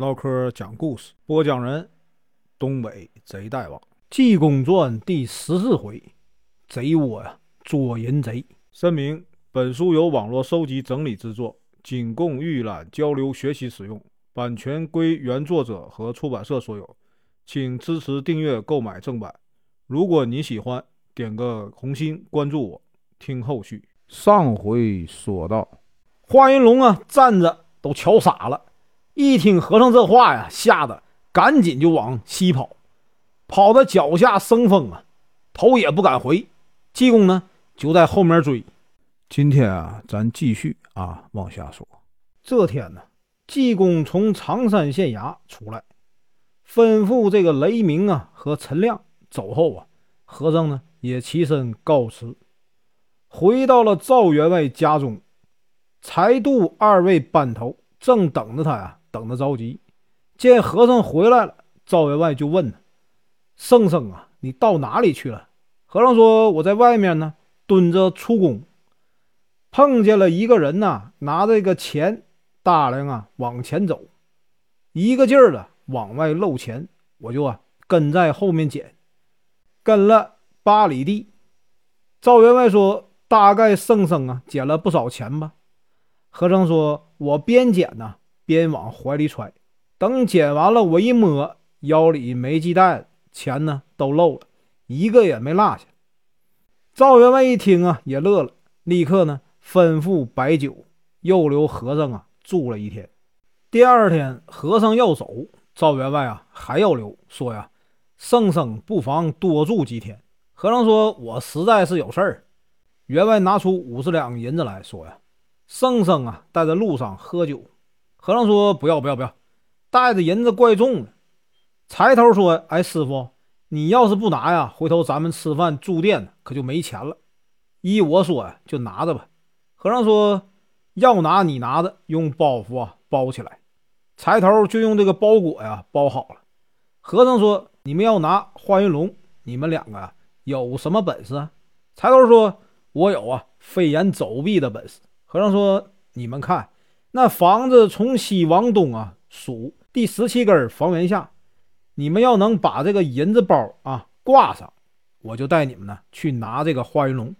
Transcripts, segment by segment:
唠嗑讲故事，播讲人：东北贼大王，《济公传》第十四回，贼窝呀捉淫贼。声明：本书由网络收集整理制作，仅供预览、交流、学习使用，版权归原作者和出版社所有，请支持订阅、购买正版。如果你喜欢，点个红心，关注我，听后续。上回说到，华云龙啊，站着都瞧傻了。一听和尚这话呀，吓得赶紧就往西跑，跑到脚下生风啊，头也不敢回。济公呢就在后面追。今天啊，咱继续啊往下说。这天呢，济公从常山县衙出来，吩咐这个雷鸣啊和陈亮走后啊，和尚呢也起身告辞，回到了赵员外家中。才度二位班头正等着他呀。等得着急，见和尚回来了，赵员外就问：“圣僧啊，你到哪里去了？”和尚说：“我在外面呢，蹲着出宫，碰见了一个人呐，拿着个钱大梁啊往前走，一个劲儿的往外漏钱，我就啊跟在后面捡，跟了八里地。”赵员外说：“大概圣僧啊捡了不少钱吧？”和尚说：“我边捡呢。”边往怀里揣，等捡完了，我一摸腰里没系带，钱呢都漏了，一个也没落下。赵员外一听啊，也乐了，立刻呢吩咐摆酒，又留和尚啊住了一天。第二天和尚要走，赵员外啊还要留，说呀，圣僧不妨多住几天。和尚说：“我实在是有事儿。”员外拿出五十两银子来说呀：“圣僧啊，带在路上喝酒。”和尚说：“不要不要不要，带着银子怪重的。”柴头说：“哎，师傅，你要是不拿呀，回头咱们吃饭住店可就没钱了。依我说呀，就拿着吧。”和尚说：“要拿你拿着，用包袱啊包起来。”柴头就用这个包裹呀包好了。和尚说：“你们要拿花云龙，你们两个有什么本事啊？”柴头说：“我有啊，飞檐走壁的本事。”和尚说：“你们看。”那房子从西往东啊，数第十七根房檐下，你们要能把这个银子包啊挂上，我就带你们呢去拿这个花云龙。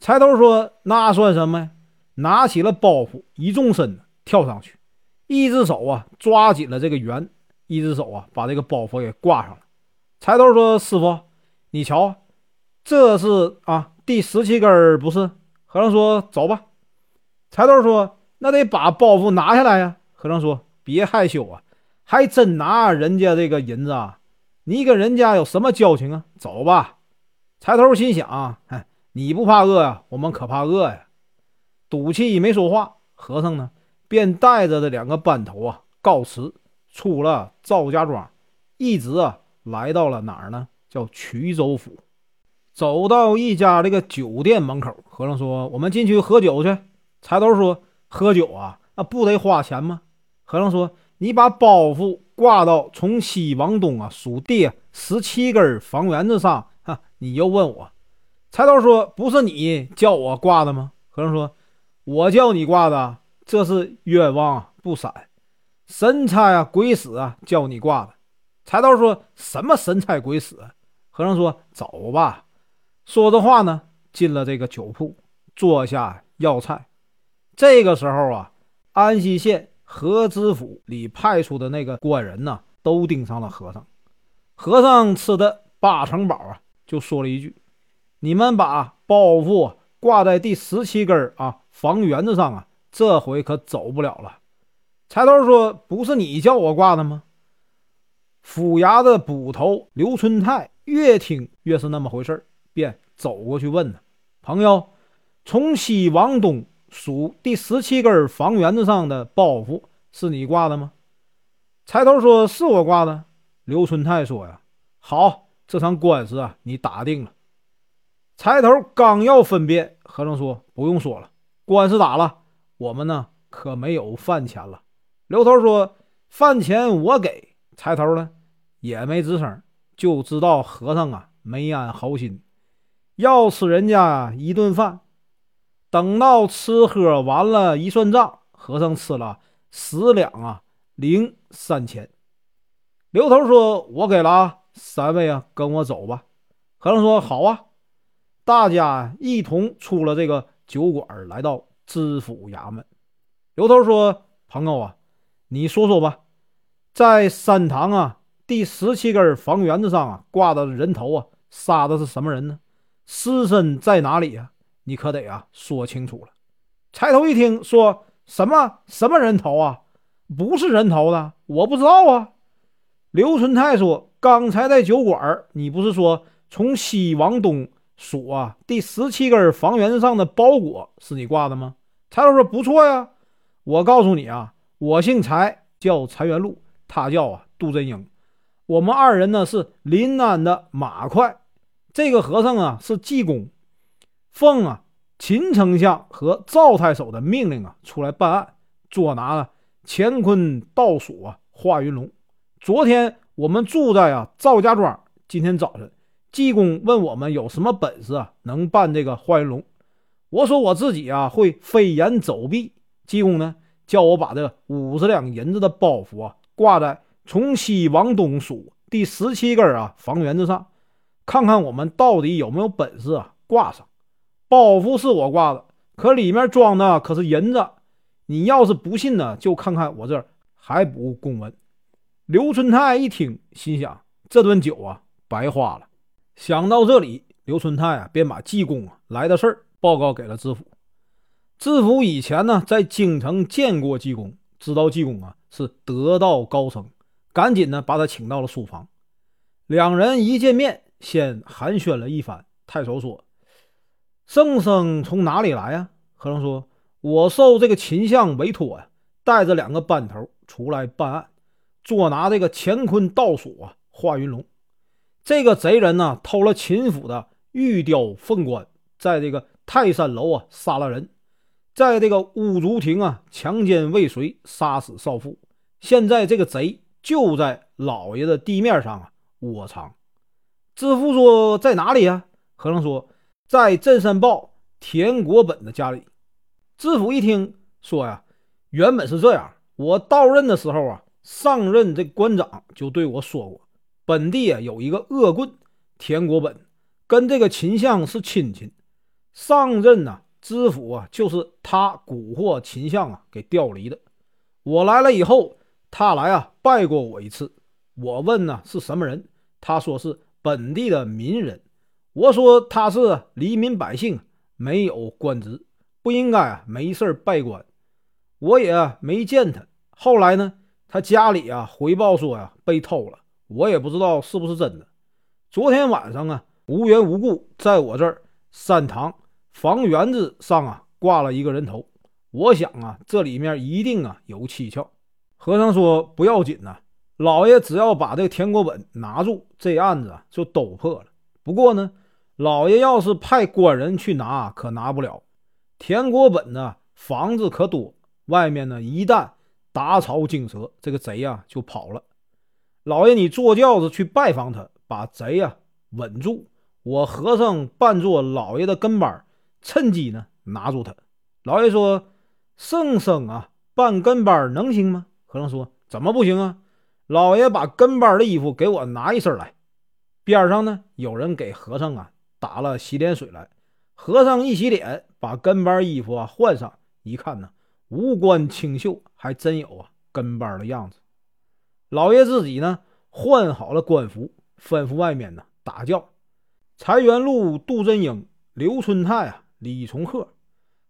柴头说：“那算什么呀？”拿起了包袱，一纵身跳上去，一只手啊抓紧了这个圆，一只手啊把这个包袱给挂上了。柴头说：“师傅，你瞧，这是啊第十七根，不是？”和尚说：“走吧。”柴头说。那得把包袱拿下来呀！和尚说：“别害羞啊，还真拿人家这个银子啊！你跟人家有什么交情啊？走吧。”柴头心想：“哎，你不怕饿呀？我们可怕饿呀！”赌气没说话。和尚呢，便带着这两个班头啊告辞，出了赵家庄，一直啊来到了哪儿呢？叫衢州府。走到一家这个酒店门口，和尚说：“我们进去喝酒去。”柴头说。喝酒啊，那不得花钱吗？和尚说：“你把包袱挂到从西往东啊数第十七根房檐子上，哈，你又问我。”柴头说：“不是你叫我挂的吗？”和尚说：“我叫你挂的，这是冤枉不散，神差啊鬼使啊叫你挂的。”柴头说：“什么神差鬼使？”和尚说：“走吧。”说着话呢，进了这个酒铺，坐下要菜。这个时候啊，安西县河知府里派出的那个官人呢，都盯上了和尚。和尚吃的八成饱啊，就说了一句：“你们把包袱挂在第十七根啊房檐子上啊，这回可走不了了。”柴头说：“不是你叫我挂的吗？”府衙的捕头刘春泰越听越是那么回事便走过去问他：“朋友，从西往东。”数第十七根房檐子上的包袱是你挂的吗？柴头说是我挂的。刘春泰说呀：“好，这场官司啊，你打定了。”柴头刚要分辨，和尚说：“不用说了，官司打了，我们呢可没有饭钱了。”刘头说：“饭钱我给。”柴头呢也没吱声，就知道和尚啊没安好心，要吃人家一顿饭。等到吃喝完了，一算账，和尚吃了十两啊零三千。刘头说：“我给了啊，三位啊，跟我走吧。”和尚说：“好啊。”大家一同出了这个酒馆，来到知府衙门。刘头说：“朋友啊，你说说吧，在山堂啊第十七根房檐子上啊挂的人头啊，杀的是什么人呢？尸身在哪里呀？你可得啊说清楚了。”柴头一听，说什么什么人头啊？不是人头的，我不知道啊。刘春泰说：“刚才在酒馆，你不是说从西往东数啊？第十七根房檐上的包裹是你挂的吗？”柴头说：“不错呀。我告诉你啊，我姓柴，叫柴元禄，他叫啊杜真英。我们二人呢是临安的马快。这个和尚啊是济公，奉啊。”秦丞相和赵太守的命令啊，出来办案，捉拿了乾坤倒数啊，华云龙。昨天我们住在啊赵家庄，今天早晨济公问我们有什么本事啊，能办这个华云龙。我说我自己啊会飞檐走壁。济公呢叫我把这五十两银子的包袱啊挂在从西往东数第十七根啊房檐子上，看看我们到底有没有本事啊挂上。包袱是我挂的，可里面装的可是银子。你要是不信呢，就看看我这儿还补公文。刘春泰一听，心想这顿酒啊白花了。想到这里，刘春泰啊便把济公啊来的事儿报告给了知府。知府以前呢在京城见过济公，知道济公啊是得道高僧，赶紧呢把他请到了书房。两人一见面，先寒暄了一番。太守说。圣僧从哪里来呀？和尚说：“我受这个秦相委托呀，带着两个班头出来办案，捉拿这个乾坤倒数啊，华云龙。这个贼人呢，偷了秦府的玉雕凤冠，在这个泰山楼啊杀了人，在这个乌竹亭啊强奸未遂，杀死少妇。现在这个贼就在老爷的地面上啊窝藏。”知府说：“在哪里呀？”和尚说。在镇山报田国本的家里，知府一听说呀，原本是这样。我到任的时候啊，上任这官长就对我说过，本地啊有一个恶棍田国本，跟这个秦相是亲戚。上任呢，知府啊就是他蛊惑秦相啊给调离的。我来了以后，他来啊拜过我一次。我问呢是什么人，他说是本地的民人。我说他是黎民百姓，没有官职，不应该啊没事拜官。我也没见他。后来呢，他家里啊回报说呀被偷了，我也不知道是不是真的。昨天晚上啊无缘无故在我这儿山堂房檐子上啊挂了一个人头，我想啊这里面一定啊有蹊跷。和尚说不要紧呐，老爷只要把这个田国本拿住，这案子啊就都破了。不过呢。老爷要是派官人去拿，可拿不了。田国本呢，房子可多，外面呢，一旦打草惊蛇，这个贼呀就跑了。老爷，你坐轿子去拜访他，把贼呀稳住。我和尚扮作老爷的跟班，趁机呢拿住他。老爷说：“圣僧啊，扮跟班能行吗？”和尚说：“怎么不行啊？”老爷把跟班的衣服给我拿一身来。边上呢，有人给和尚啊。打了洗脸水来，和尚一洗脸，把跟班衣服啊换上，一看呢，五官清秀，还真有啊跟班的样子。老爷自己呢换好了官服，吩咐外面呢打轿。柴元禄、杜真英、刘春泰啊、李从鹤，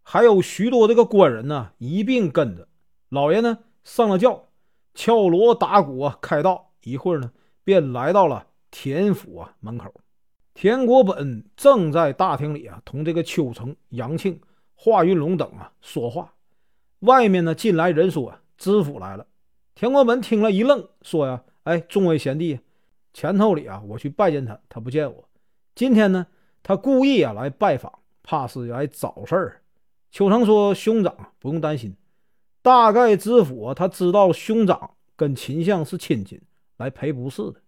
还有许多这个官人呢一并跟着。老爷呢上了轿，敲锣打鼓啊开道，一会儿呢便来到了田府啊门口。田国本正在大厅里啊，同这个邱成、杨庆、华云龙等啊说话。外面呢进来人说：“知府来了。”田国本听了一愣，说：“呀，哎，众位贤弟，前头里啊，我去拜见他，他不见我。今天呢，他故意啊来拜访，怕是来找事儿。”邱成说：“兄长不用担心，大概知府啊，他知道兄长跟秦相是亲戚，来赔不是的。”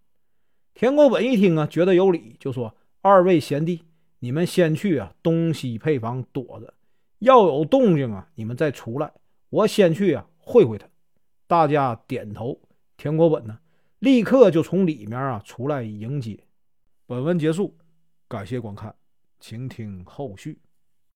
田国本一听啊，觉得有理，就说。二位贤弟，你们先去啊，东西配房躲着，要有动静啊，你们再出来。我先去啊，会会他。大家点头，田国本呢，立刻就从里面啊出来迎接。本文结束，感谢观看，请听后续。